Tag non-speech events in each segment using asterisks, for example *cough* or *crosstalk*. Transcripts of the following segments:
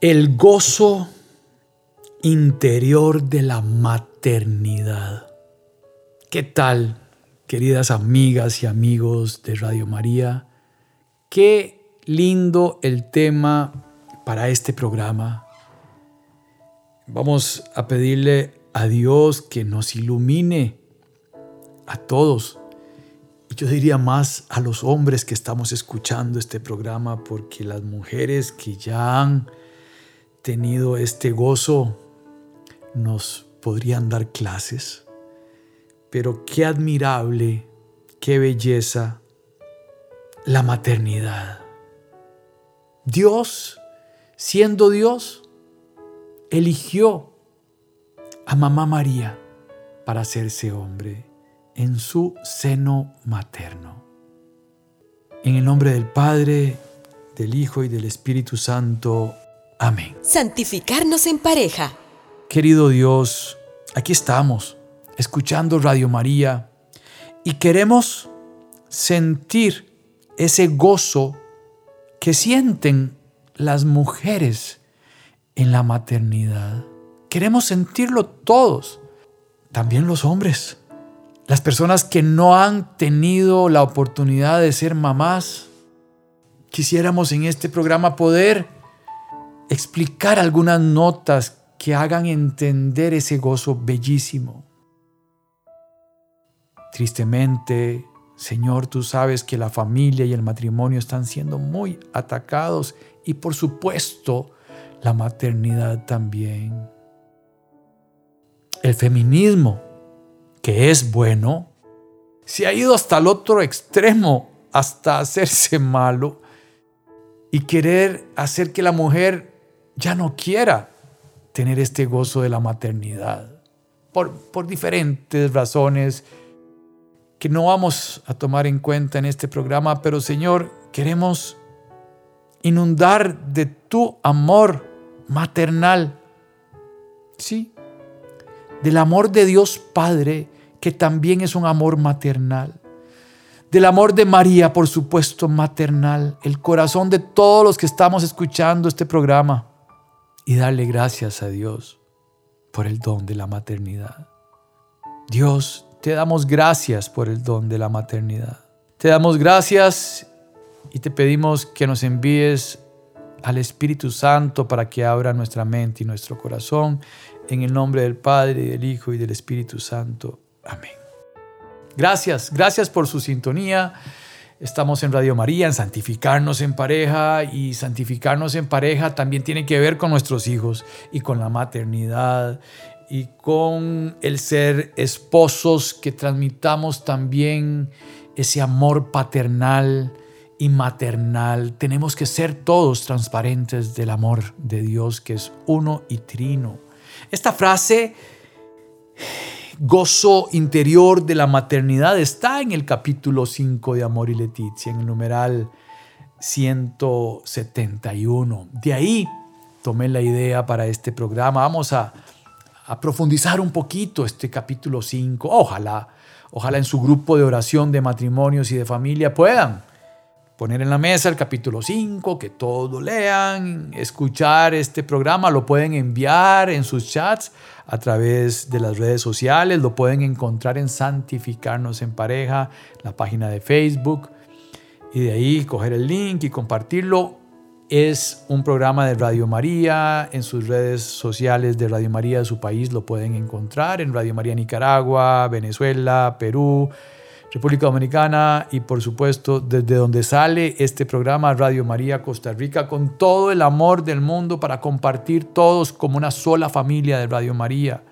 El gozo interior de la maternidad. ¿Qué tal, queridas amigas y amigos de Radio María? Qué lindo el tema para este programa. Vamos a pedirle a Dios que nos ilumine a todos. Yo diría más a los hombres que estamos escuchando este programa, porque las mujeres que ya han tenido este gozo nos podrían dar clases, pero qué admirable, qué belleza la maternidad. Dios, siendo Dios, eligió a mamá María para hacerse hombre en su seno materno. En el nombre del Padre, del Hijo y del Espíritu Santo. Amén. Santificarnos en pareja. Querido Dios, aquí estamos, escuchando Radio María, y queremos sentir ese gozo que sienten las mujeres en la maternidad. Queremos sentirlo todos, también los hombres, las personas que no han tenido la oportunidad de ser mamás. Quisiéramos en este programa poder explicar algunas notas que hagan entender ese gozo bellísimo. Tristemente, Señor, tú sabes que la familia y el matrimonio están siendo muy atacados y por supuesto la maternidad también. El feminismo, que es bueno, se ha ido hasta el otro extremo, hasta hacerse *laughs* malo y querer hacer que la mujer ya no quiera tener este gozo de la maternidad, por, por diferentes razones que no vamos a tomar en cuenta en este programa, pero Señor, queremos inundar de tu amor maternal, sí, del amor de Dios Padre, que también es un amor maternal. Del amor de María, por supuesto, maternal, el corazón de todos los que estamos escuchando este programa y darle gracias a Dios por el don de la maternidad. Dios, te damos gracias por el don de la maternidad. Te damos gracias y te pedimos que nos envíes al Espíritu Santo para que abra nuestra mente y nuestro corazón. En el nombre del Padre, del Hijo y del Espíritu Santo. Amén. Gracias, gracias por su sintonía. Estamos en Radio María, en santificarnos en pareja y santificarnos en pareja también tiene que ver con nuestros hijos y con la maternidad y con el ser esposos que transmitamos también ese amor paternal y maternal. Tenemos que ser todos transparentes del amor de Dios que es uno y trino. Esta frase gozo interior de la maternidad está en el capítulo 5 de Amor y Leticia, en el numeral 171. De ahí tomé la idea para este programa. Vamos a, a profundizar un poquito este capítulo 5. Ojalá, ojalá en su grupo de oración de matrimonios y de familia puedan poner en la mesa el capítulo 5, que todos lean, escuchar este programa, lo pueden enviar en sus chats a través de las redes sociales, lo pueden encontrar en Santificarnos en Pareja, la página de Facebook, y de ahí coger el link y compartirlo. Es un programa de Radio María, en sus redes sociales de Radio María de su país lo pueden encontrar, en Radio María Nicaragua, Venezuela, Perú, República Dominicana y por supuesto desde donde sale este programa Radio María Costa Rica con todo el amor del mundo para compartir todos como una sola familia de Radio María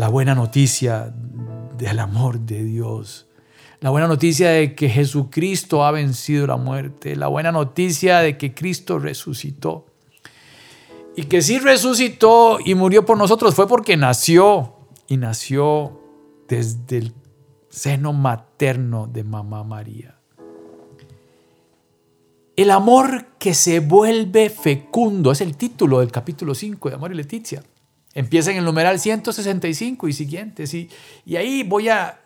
la buena noticia del amor de Dios. La buena noticia de que Jesucristo ha vencido la muerte. La buena noticia de que Cristo resucitó. y que sí resucitó y murió por nosotros fue porque nació y nació desde el seno materno de mamá María. El amor que se vuelve fecundo es el título del capítulo 5 de Amor y Leticia. Empieza en el numeral 165 y siguientes. Y, y ahí voy a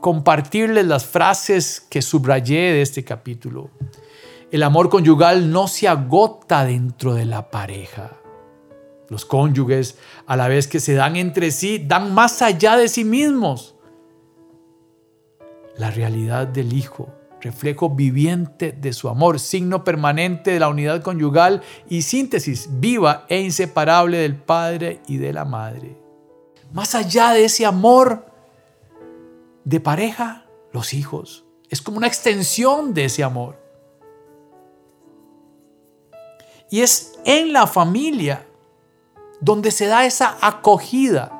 compartirles las frases que subrayé de este capítulo. El amor conyugal no se agota dentro de la pareja. Los cónyuges, a la vez que se dan entre sí, dan más allá de sí mismos. La realidad del Hijo, reflejo viviente de su amor, signo permanente de la unidad conyugal y síntesis viva e inseparable del Padre y de la Madre. Más allá de ese amor de pareja, los hijos. Es como una extensión de ese amor. Y es en la familia donde se da esa acogida.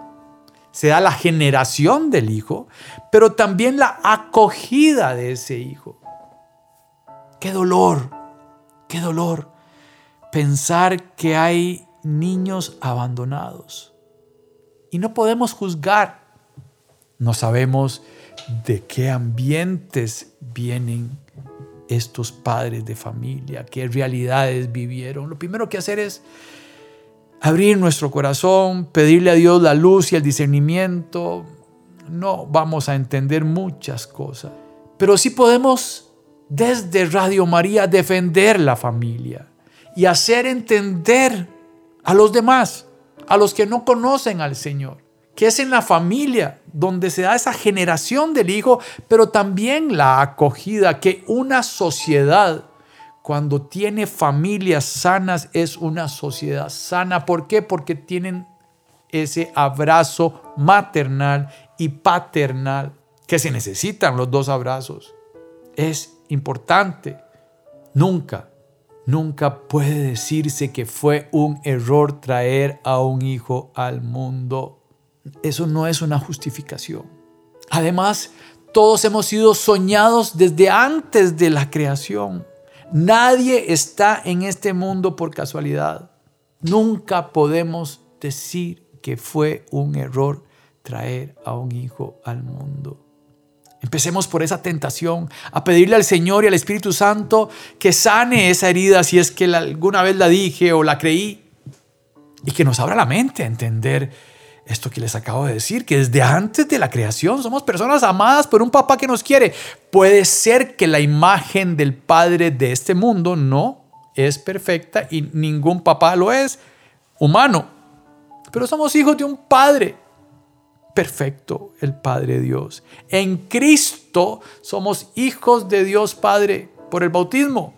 Se da la generación del hijo, pero también la acogida de ese hijo. Qué dolor, qué dolor pensar que hay niños abandonados. Y no podemos juzgar. No sabemos de qué ambientes vienen estos padres de familia, qué realidades vivieron. Lo primero que hacer es abrir nuestro corazón, pedirle a Dios la luz y el discernimiento. No vamos a entender muchas cosas, pero sí podemos desde Radio María defender la familia y hacer entender a los demás, a los que no conocen al Señor, que es en la familia donde se da esa generación del hijo, pero también la acogida, que una sociedad cuando tiene familias sanas es una sociedad sana. ¿Por qué? Porque tienen ese abrazo maternal y paternal, que se necesitan los dos abrazos. Es importante. Nunca, nunca puede decirse que fue un error traer a un hijo al mundo. Eso no es una justificación. Además, todos hemos sido soñados desde antes de la creación. Nadie está en este mundo por casualidad. Nunca podemos decir que fue un error traer a un hijo al mundo. Empecemos por esa tentación, a pedirle al Señor y al Espíritu Santo que sane esa herida si es que alguna vez la dije o la creí y que nos abra la mente a entender esto que les acabo de decir, que desde antes de la creación somos personas amadas por un papá que nos quiere. Puede ser que la imagen del padre de este mundo no es perfecta y ningún papá lo es humano, pero somos hijos de un padre perfecto, el Padre Dios. En Cristo somos hijos de Dios Padre por el bautismo.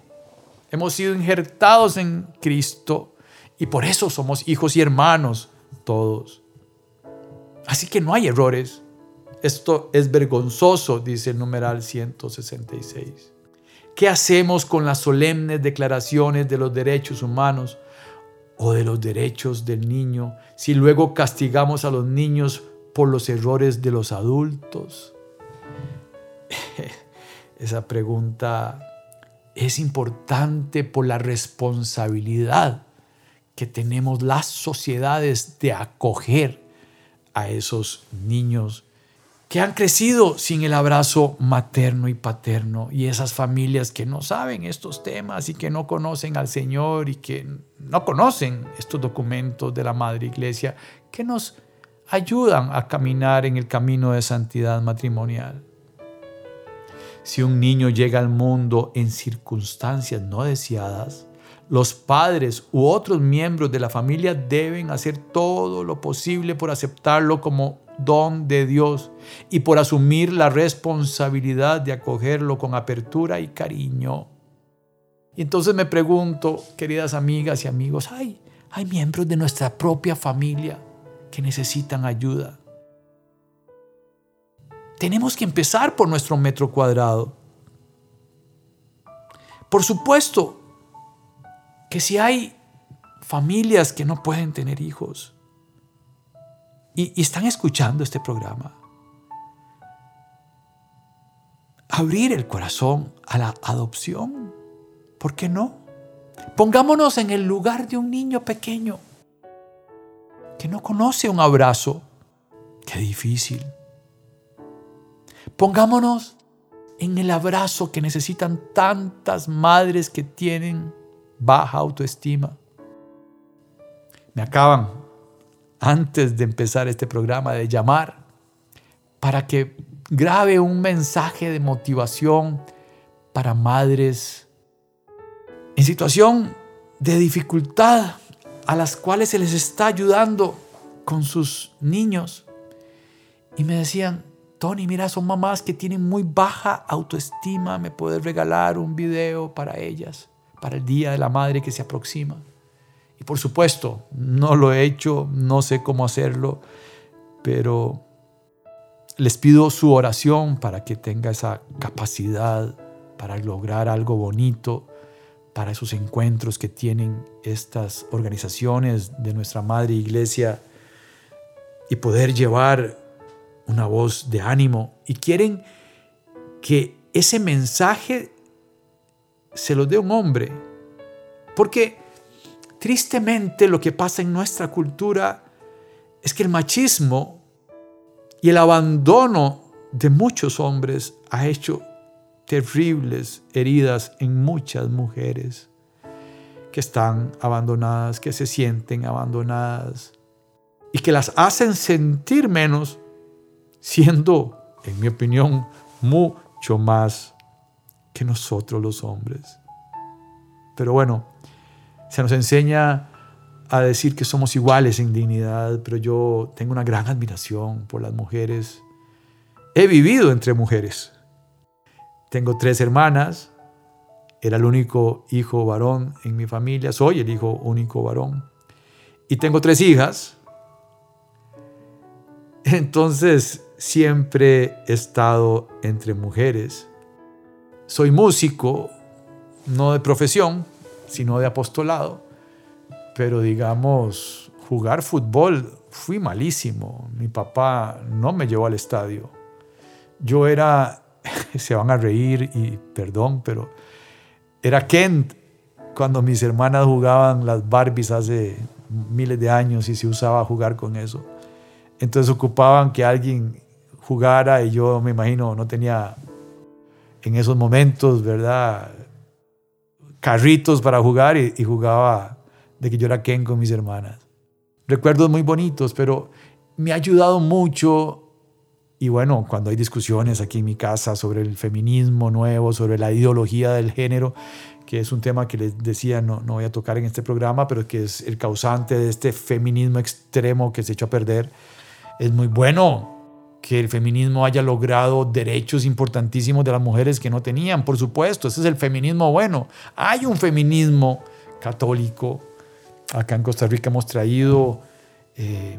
Hemos sido injertados en Cristo y por eso somos hijos y hermanos todos. Así que no hay errores. Esto es vergonzoso, dice el numeral 166. ¿Qué hacemos con las solemnes declaraciones de los derechos humanos o de los derechos del niño si luego castigamos a los niños por los errores de los adultos? *laughs* Esa pregunta es importante por la responsabilidad que tenemos las sociedades de acoger a esos niños que han crecido sin el abrazo materno y paterno y esas familias que no saben estos temas y que no conocen al Señor y que no conocen estos documentos de la Madre Iglesia que nos ayudan a caminar en el camino de santidad matrimonial. Si un niño llega al mundo en circunstancias no deseadas, los padres u otros miembros de la familia deben hacer todo lo posible por aceptarlo como don de Dios y por asumir la responsabilidad de acogerlo con apertura y cariño. Y entonces me pregunto, queridas amigas y amigos, hay, hay miembros de nuestra propia familia que necesitan ayuda. Tenemos que empezar por nuestro metro cuadrado. Por supuesto, que si hay familias que no pueden tener hijos y, están escuchando este programa, abrir el corazón a la adopción, ¿por qué no? Pongámonos en el lugar de un niño pequeño que no conoce un abrazo. Qué difícil. Pongámonos en el abrazo que necesitan tantas madres que tienen baja autoestima. Me acaban, antes de empezar este programa, de llamar para que grabe un mensaje de motivación para madres en situación de dificultad a las cuales se les está ayudando con sus niños. Y me decían, Tony, mira, son mamás que tienen muy baja autoestima, me puedes regalar un video para ellas, para el Día de la Madre que se aproxima. Y por supuesto, no lo he hecho, no sé cómo hacerlo, pero les pido su oración para que tenga esa capacidad para lograr algo bonito para esos encuentros que tienen estas organizaciones de nuestra Madre Iglesia y poder llevar una voz de ánimo y quieren que ese mensaje se lo dé un hombre. Porque tristemente lo que pasa en nuestra cultura es que el machismo y el abandono de muchos hombres ha hecho terribles heridas en muchas mujeres que están abandonadas, que se sienten abandonadas y que las hacen sentir menos siendo, en mi opinión, mucho más que nosotros los hombres. Pero bueno, se nos enseña a decir que somos iguales en dignidad, pero yo tengo una gran admiración por las mujeres. He vivido entre mujeres. Tengo tres hermanas, era el único hijo varón en mi familia, soy el hijo único varón. Y tengo tres hijas. Entonces, siempre he estado entre mujeres. Soy músico, no de profesión, sino de apostolado, pero digamos, jugar fútbol fui malísimo. Mi papá no me llevó al estadio. Yo era, *laughs* se van a reír y perdón, pero era Kent cuando mis hermanas jugaban las Barbies hace miles de años y se usaba jugar con eso. Entonces ocupaban que alguien jugara y yo me imagino no tenía en esos momentos, ¿verdad? Carritos para jugar y, jugaba de que yo era Ken con mis hermanas. Recuerdos muy bonitos, pero me ha ayudado mucho y bueno, cuando hay discusiones aquí en mi casa sobre el feminismo nuevo, sobre la ideología del género, que es un tema que les decía, no, no voy a tocar en este programa, pero que es el causante de este feminismo extremo que se echó a perder, es muy bueno que el feminismo haya logrado derechos importantísimos de las mujeres que no tenían. Por supuesto, ese es el feminismo bueno. Hay un feminismo católico. Acá en Costa Rica hemos traído eh,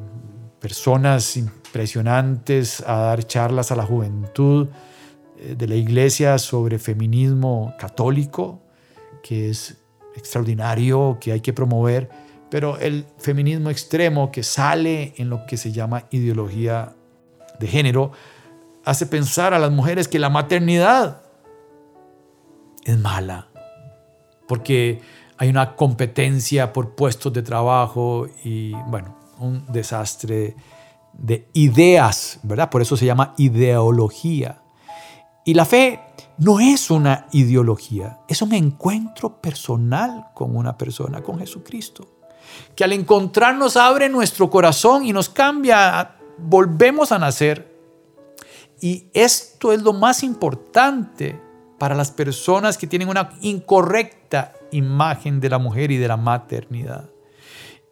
personas impresionantes a dar charlas a la juventud eh, de la iglesia sobre feminismo católico, que es extraordinario, que hay que promover, pero el feminismo extremo que sale en lo que se llama ideología de género hace pensar a las mujeres que la maternidad es mala, porque hay una competencia por puestos de trabajo y bueno, un desastre de ideas, ¿verdad? Por eso se llama ideología. Y la fe no es una ideología, es un encuentro personal con una persona, con Jesucristo, que al encontrarnos abre nuestro corazón y nos cambia volvemos a nacer. Y esto es lo más importante para las personas que tienen una incorrecta imagen de la mujer y de la maternidad.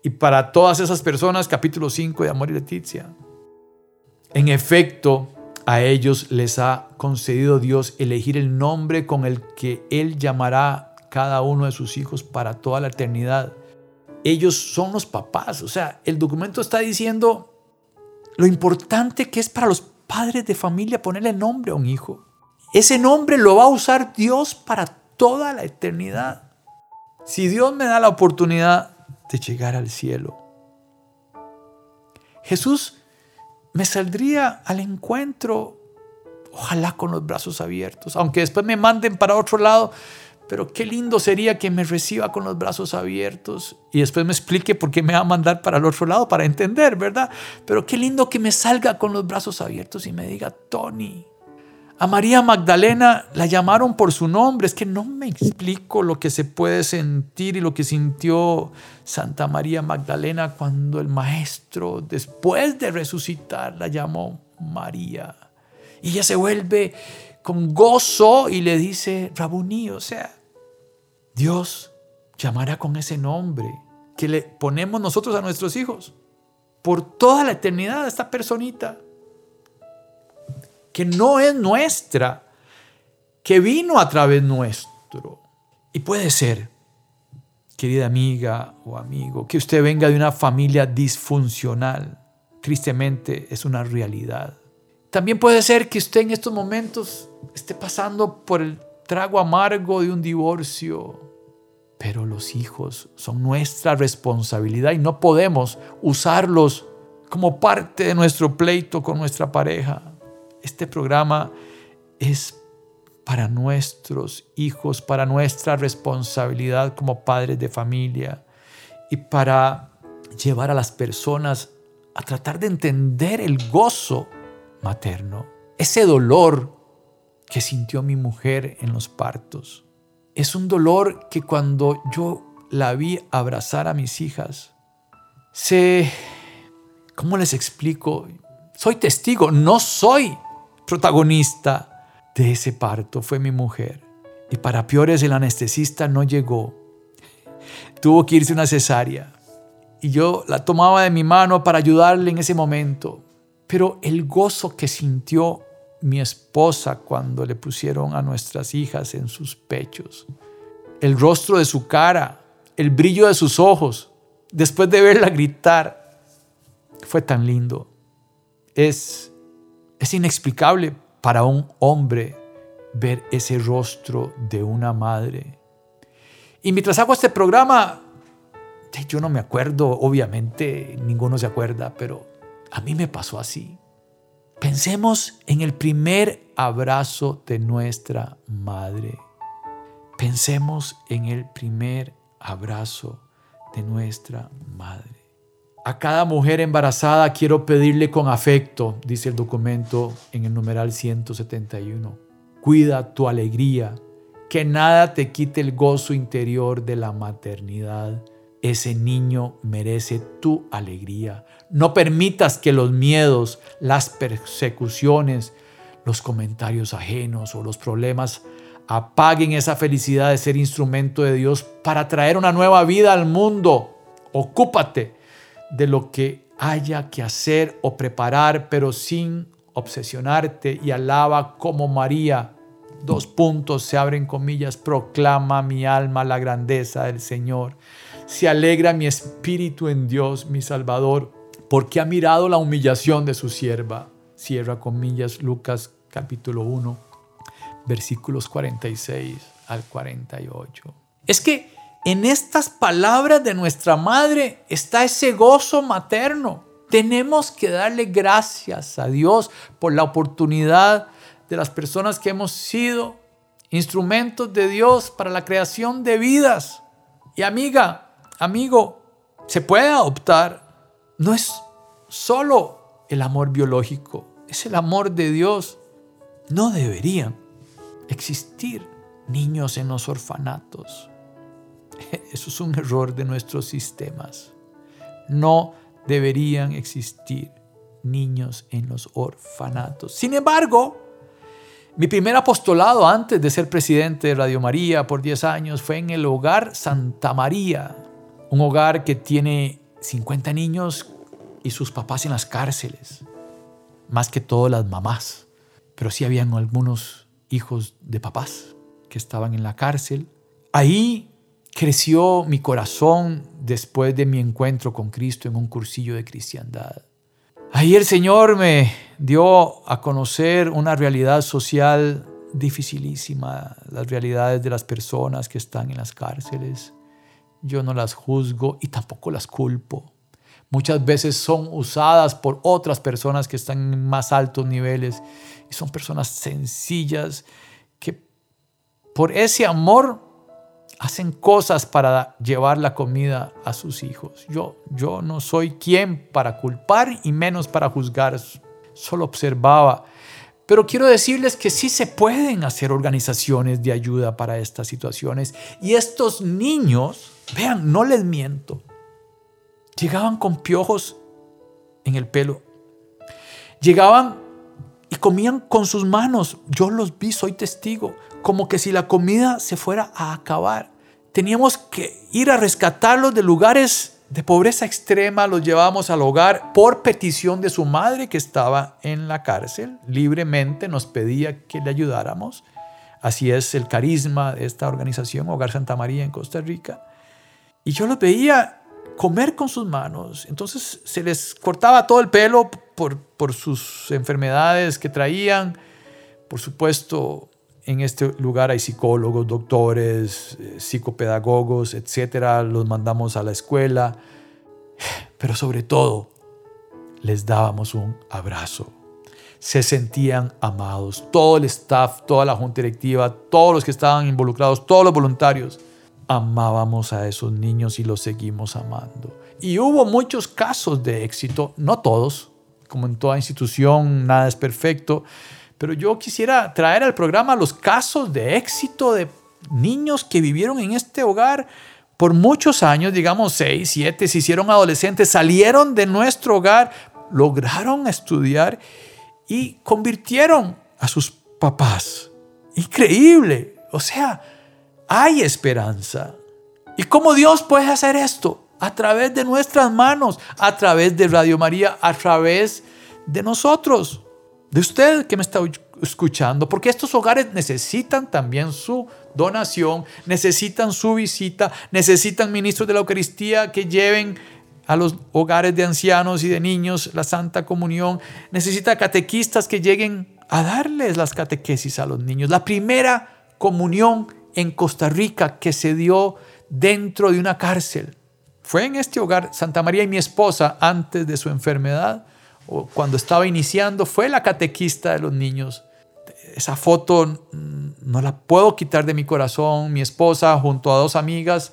Y para todas esas personas, capítulo 5 de Amor y Leticia. En efecto, a ellos les ha concedido Dios elegir el nombre con el que Él llamará cada uno de sus hijos para toda la eternidad. Ellos son los papás. O sea, el documento está diciendo lo importante que es para los padres de familia ponerle nombre a un hijo. Ese nombre lo va a usar Dios para toda la eternidad. Si Dios me da la oportunidad de llegar al cielo, Jesús me saldría al encuentro, ojalá con los brazos abiertos, aunque después me manden para otro lado, pero qué lindo sería que me reciba con los brazos abiertos y después me explique por qué me va a mandar para el otro lado para entender, ¿verdad? Pero qué lindo que me salga con los brazos abiertos y me diga, Tony. A María Magdalena la llamaron por su nombre. Es que no me explico lo que se puede sentir y lo que sintió Santa María Magdalena cuando el Maestro, después de resucitar, la llamó María. Y ella se vuelve con gozo y le dice, Rabuní, o sea, Dios llamará con ese nombre que le ponemos nosotros a nuestros hijos por toda la eternidad a esta personita que no es nuestra, que vino a través nuestro. Y puede ser, querida amiga o amigo, que usted venga de una familia disfuncional. Tristemente es una realidad. También puede ser que usted en estos momentos esté pasando por el trago amargo de un divorcio, pero los hijos son nuestra responsabilidad y no podemos usarlos como parte de nuestro pleito con nuestra pareja. Este programa es para nuestros hijos, para nuestra responsabilidad como padres de familia y para llevar a las personas a tratar de entender el gozo materno, ese dolor que sintió mi mujer en los partos es un dolor que cuando yo la vi abrazar a mis hijas, sé, ¿cómo les explico? Soy testigo, no soy protagonista de ese parto, fue mi mujer. Y para peores el anestesista no llegó. Tuvo que irse una cesárea. Y yo la tomaba de mi mano para ayudarle en ese momento. Pero el gozo que sintió mi esposa cuando le pusieron a nuestras hijas en sus pechos. El rostro de su cara, el brillo de sus ojos, después de verla gritar, fue tan lindo. Es, es inexplicable para un hombre ver ese rostro de una madre. Y mientras hago este programa, yo no me acuerdo, obviamente ninguno se acuerda, pero a mí me pasó así. Pensemos en el primer abrazo de nuestra madre. Pensemos en el primer abrazo de nuestra madre. A cada mujer embarazada quiero pedirle con afecto, dice el documento en el numeral 171. Cuida tu alegría, que nada te quite el gozo interior de la maternidad. Ese niño merece tu alegría. No permitas que los miedos, las persecuciones, los comentarios ajenos o los problemas apaguen esa felicidad de ser instrumento de Dios para traer una nueva vida al mundo. Ocúpate de lo que haya que hacer o preparar, pero sin obsesionarte y alaba como María. Dos puntos se abren comillas, proclama mi alma la grandeza del Señor. Se alegra mi espíritu en Dios, mi Salvador porque ha mirado la humillación de su sierva. Cierra comillas Lucas capítulo 1, versículos 46 al 48. Es que en estas palabras de nuestra madre está ese gozo materno. Tenemos que darle gracias a Dios por la oportunidad de las personas que hemos sido instrumentos de Dios para la creación de vidas. Y amiga, amigo, se puede adoptar no es solo el amor biológico, es el amor de Dios. No deberían existir niños en los orfanatos. *laughs* Eso es un error de nuestros sistemas. No deberían existir niños en los orfanatos. Sin embargo, mi primer apostolado antes de ser presidente de Radio María por 10 años fue en el hogar Santa María, un hogar que tiene 50 niños y sus papás en las cárceles, más que todo las mamás. Pero sí habían algunos hijos de papás que estaban en la cárcel. Ahí creció mi corazón después de mi encuentro con Cristo en un cursillo de cristiandad. Ahí el Señor me dio a conocer una realidad social dificilísima, las realidades de las personas que están en las cárceles. Yo no las juzgo y tampoco las culpo. Muchas veces son usadas por otras personas que están en más altos niveles y son personas sencillas que por ese amor hacen cosas para llevar la comida a sus hijos. Yo, yo no soy quien para culpar y menos para juzgar, solo observaba. Pero quiero decirles que sí se pueden hacer organizaciones de ayuda para estas situaciones. Y estos niños, vean, no les miento, llegaban con piojos en el pelo. Llegaban y comían con sus manos. Yo los vi, soy testigo como que si la comida se fuera a acabar. Teníamos que ir a rescatarlos de lugares de pobreza extrema, los llevábamos al hogar por petición de su madre que estaba en la cárcel. Libremente nos pedía que le ayudáramos. Así es el carisma de esta organización, Hogar Santa María en Costa Rica. Y yo los veía comer con sus manos. Entonces se les cortaba todo el pelo por, por sus enfermedades que traían. Por supuesto, en este lugar hay psicólogos, doctores, eh, psicopedagogos, etcétera. Los mandamos a la escuela. Pero sobre todo, les dábamos un abrazo. Se sentían amados. Todo el staff, toda la junta directiva, todos los que estaban involucrados, todos los voluntarios, amábamos a esos niños y los seguimos amando. Y hubo muchos casos de éxito, no todos, como en toda institución, nada es perfecto, pero yo quisiera traer al programa los casos de éxito de niños que vivieron en este hogar por muchos años, digamos seis, siete, se hicieron adolescentes, salieron de nuestro hogar, lograron estudiar y convirtieron a sus papás. Increíble. O sea, hay esperanza. ¿Y cómo Dios puede hacer esto? A través de nuestras manos, a través de Radio María, a través de nosotros de usted que me está escuchando, porque estos hogares necesitan también su donación, necesitan su visita, necesitan ministros de la Eucaristía que lleven a los hogares de ancianos y de niños la Santa Comunión, necesita catequistas que lleguen a darles las catequesis a los niños. La primera comunión en Costa Rica que se dio dentro de una cárcel fue en este hogar. Santa María y mi esposa, antes de su enfermedad, cuando estaba iniciando, fue la catequista de los niños. Esa foto no la puedo quitar de mi corazón. Mi esposa junto a dos amigas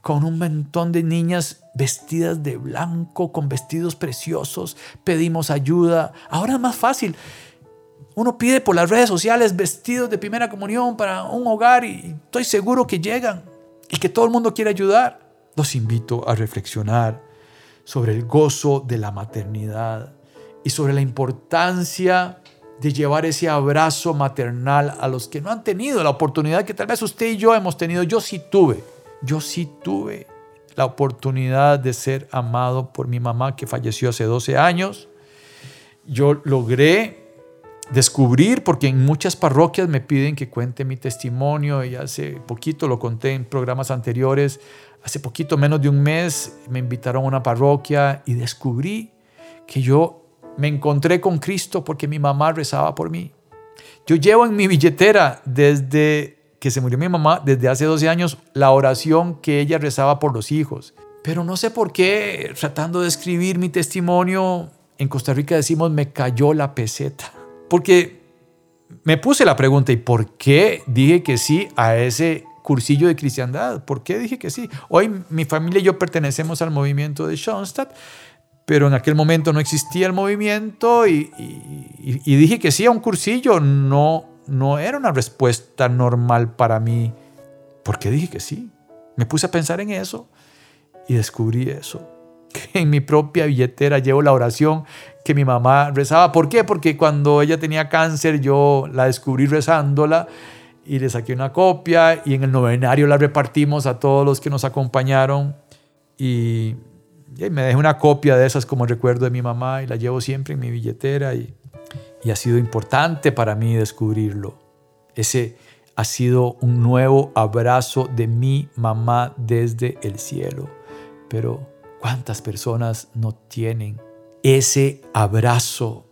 con un montón de niñas vestidas de blanco, con vestidos preciosos. Pedimos ayuda. Ahora es más fácil. Uno pide por las redes sociales vestidos de primera comunión para un hogar y estoy seguro que llegan y que todo el mundo quiere ayudar. Los invito a reflexionar sobre el gozo de la maternidad y sobre la importancia de llevar ese abrazo maternal a los que no han tenido la oportunidad que tal vez usted y yo hemos tenido. Yo sí tuve, yo sí tuve la oportunidad de ser amado por mi mamá que falleció hace 12 años. Yo logré descubrir, porque en muchas parroquias me piden que cuente mi testimonio y hace poquito lo conté en programas anteriores, hace poquito, menos de un mes, me invitaron a una parroquia y descubrí que yo me encontré con Cristo porque mi mamá rezaba por mí. Yo llevo en mi billetera desde que se murió mi mamá, desde hace 12 años, la oración que ella rezaba por los hijos. Pero no sé por qué, tratando de escribir mi testimonio, en Costa Rica decimos me cayó la peseta. Porque me puse la pregunta, ¿y por qué dije que sí a ese cursillo de cristiandad? ¿Por qué dije que sí? Hoy mi familia y yo pertenecemos al movimiento de Schoenstatt pero en aquel momento no existía el movimiento y, dije que sí a un cursillo. No, no era una respuesta normal para mí. ¿Por qué dije que sí? Me puse a pensar en eso y descubrí eso. *laughs* En mi propia billetera llevo la oración que mi mamá rezaba. ¿Por qué? Porque cuando ella tenía cáncer yo la descubrí rezándola y le saqué una copia y en el novenario la repartimos a todos los que nos acompañaron y y me dejé una copia de esas como recuerdo de mi mamá y la llevo siempre en mi billetera y, y ha sido importante para mí descubrirlo. Ese ha sido un nuevo abrazo de mi mamá desde el cielo. Pero ¿cuántas personas no tienen ese abrazo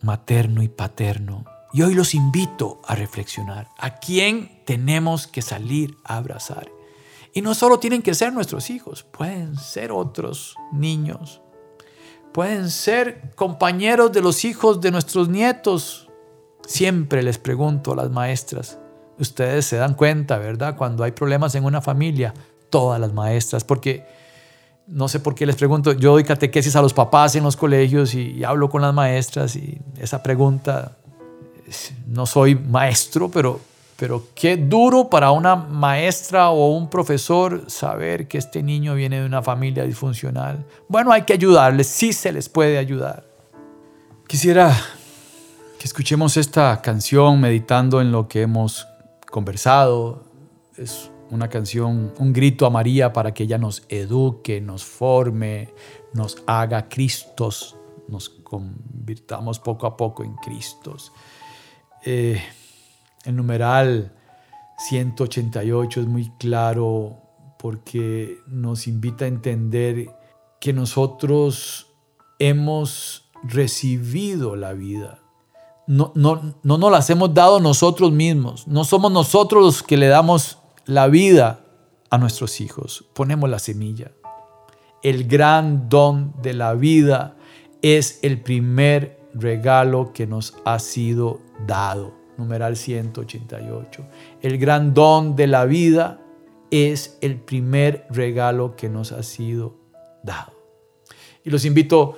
materno y paterno? Y hoy los invito a reflexionar. ¿A quién tenemos que salir a abrazar? Y no solo tienen que ser nuestros hijos, pueden ser otros niños, pueden ser compañeros de los hijos de nuestros nietos. Siempre les pregunto a las maestras, ustedes se dan cuenta, ¿verdad? Cuando hay problemas en una familia, todas las maestras, porque no sé por qué les pregunto, yo doy catequesis a los papás en los colegios y, hablo con las maestras y esa pregunta, no soy maestro, pero, pero qué duro para una maestra o un profesor saber que este niño viene de una familia disfuncional. Bueno, hay que ayudarles, sí se les puede ayudar. Quisiera que escuchemos esta canción meditando en lo que hemos conversado. Es una canción, un grito a María para que ella nos eduque, nos forme, nos haga Cristos, nos convirtamos poco a poco en Cristos. Eh, el numeral 188 es muy claro porque nos invita a entender que nosotros hemos recibido la vida. No, no, no nos las hemos dado nosotros mismos. No somos nosotros los que le damos la vida a nuestros hijos. Ponemos la semilla. El gran don de la vida es el primer regalo que nos ha sido dado. Numeral 188. El gran don de la vida es el primer regalo que nos ha sido dado. Y los invito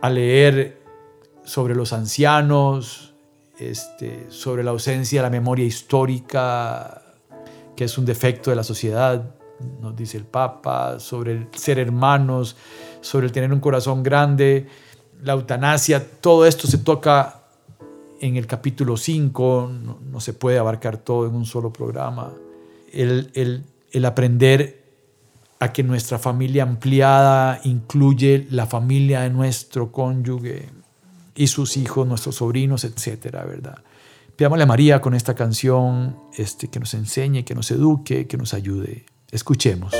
a leer sobre los ancianos, este, sobre la ausencia de la memoria histórica que es un defecto de la sociedad, nos dice el Papa, sobre el ser hermanos, sobre el tener un corazón grande, la eutanasia, todo esto se toca en el capítulo 5, no, se puede abarcar todo en un solo programa. El, el, el aprender a que nuestra familia ampliada incluye la familia de nuestro cónyuge y sus hijos, nuestros sobrinos, etcétera, ¿verdad? Pidámosle a María con esta canción este, que nos enseñe, que nos eduque, que nos ayude. Escuchemos.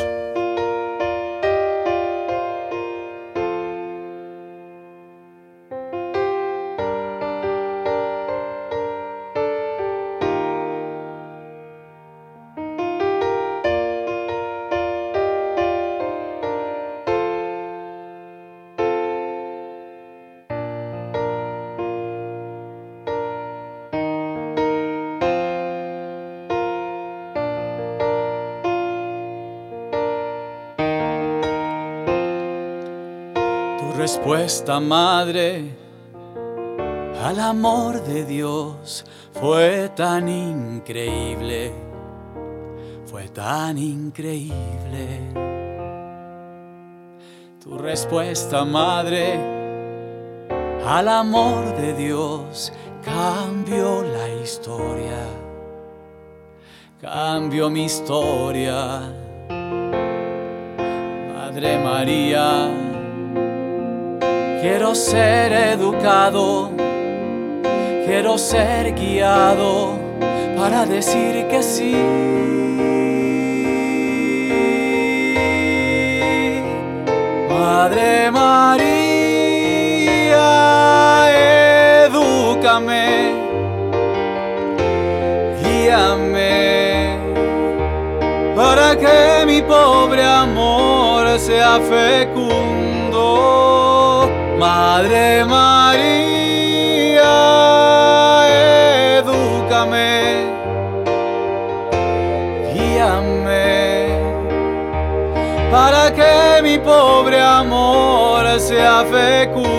Respuesta, madre, al amor de Dios fue tan increíble, fue tan increíble. Tu respuesta, madre, al amor de Dios cambió la historia, cambió mi historia. Madre María, Quiero ser educado, quiero ser guiado para decir que sí. Madre María, edúcame, guíame para que mi pobre amor sea fecundo. Madre María, edúcame, guíame, para que mi pobre amor sea fecundo.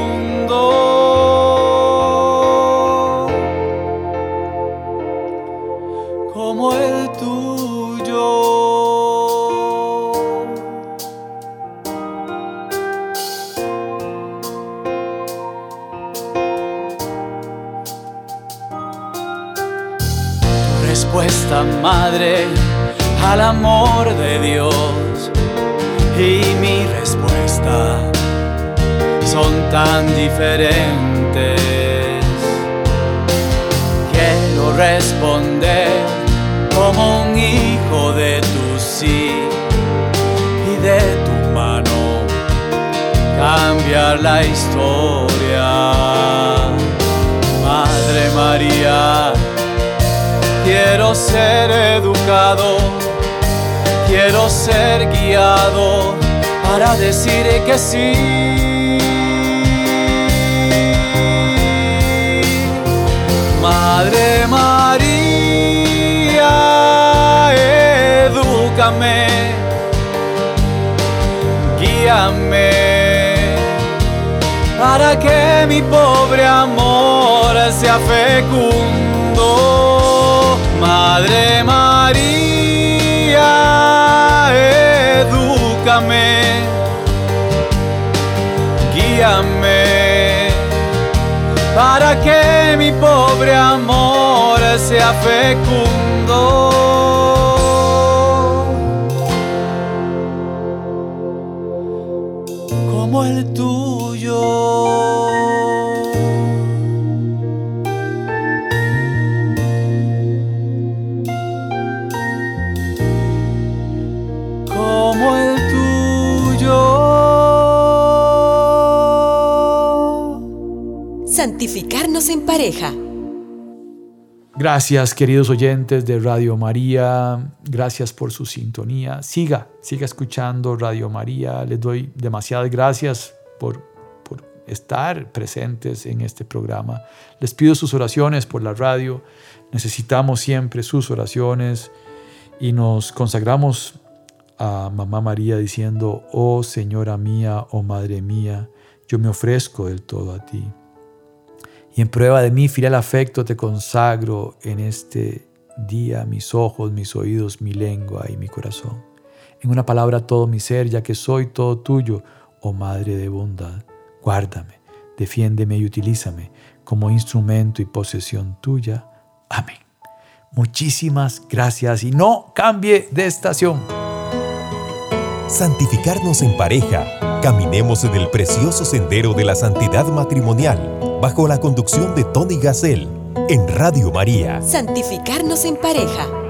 Respuesta, madre, al amor de Dios. Y mi respuesta son tan diferentes. Quiero responder como un hijo de tu sí y de tu mano cambiar la historia. Madre María Quiero ser educado, quiero ser guiado para decir que sí. Madre María, edúcame, guíame para que mi pobre amor sea fecundo. Madre María, edúcame, guíame para que mi pobre amor sea fecundo. como el tuyo. Santificarnos en pareja. Gracias queridos oyentes de Radio María, gracias por su sintonía. Siga, siga escuchando Radio María. Les doy demasiadas gracias por, por estar presentes en este programa. Les pido sus oraciones por la radio. Necesitamos siempre sus oraciones y nos consagramos a Mamá María diciendo, oh Señora mía, oh Madre mía, yo me ofrezco del todo a ti. Y en prueba de mi fiel afecto te consagro en este día mis ojos, mis oídos, mi lengua y mi corazón. En una palabra todo mi ser, ya que soy todo tuyo, oh Madre de bondad. Guárdame, defiéndeme y utilízame como instrumento y posesión tuya. Amén. Muchísimas gracias y no cambie de estación. Santificarnos en pareja. Caminemos en el precioso sendero de la santidad matrimonial bajo la conducción de Tony Gassel en Radio María. Santificarnos en pareja.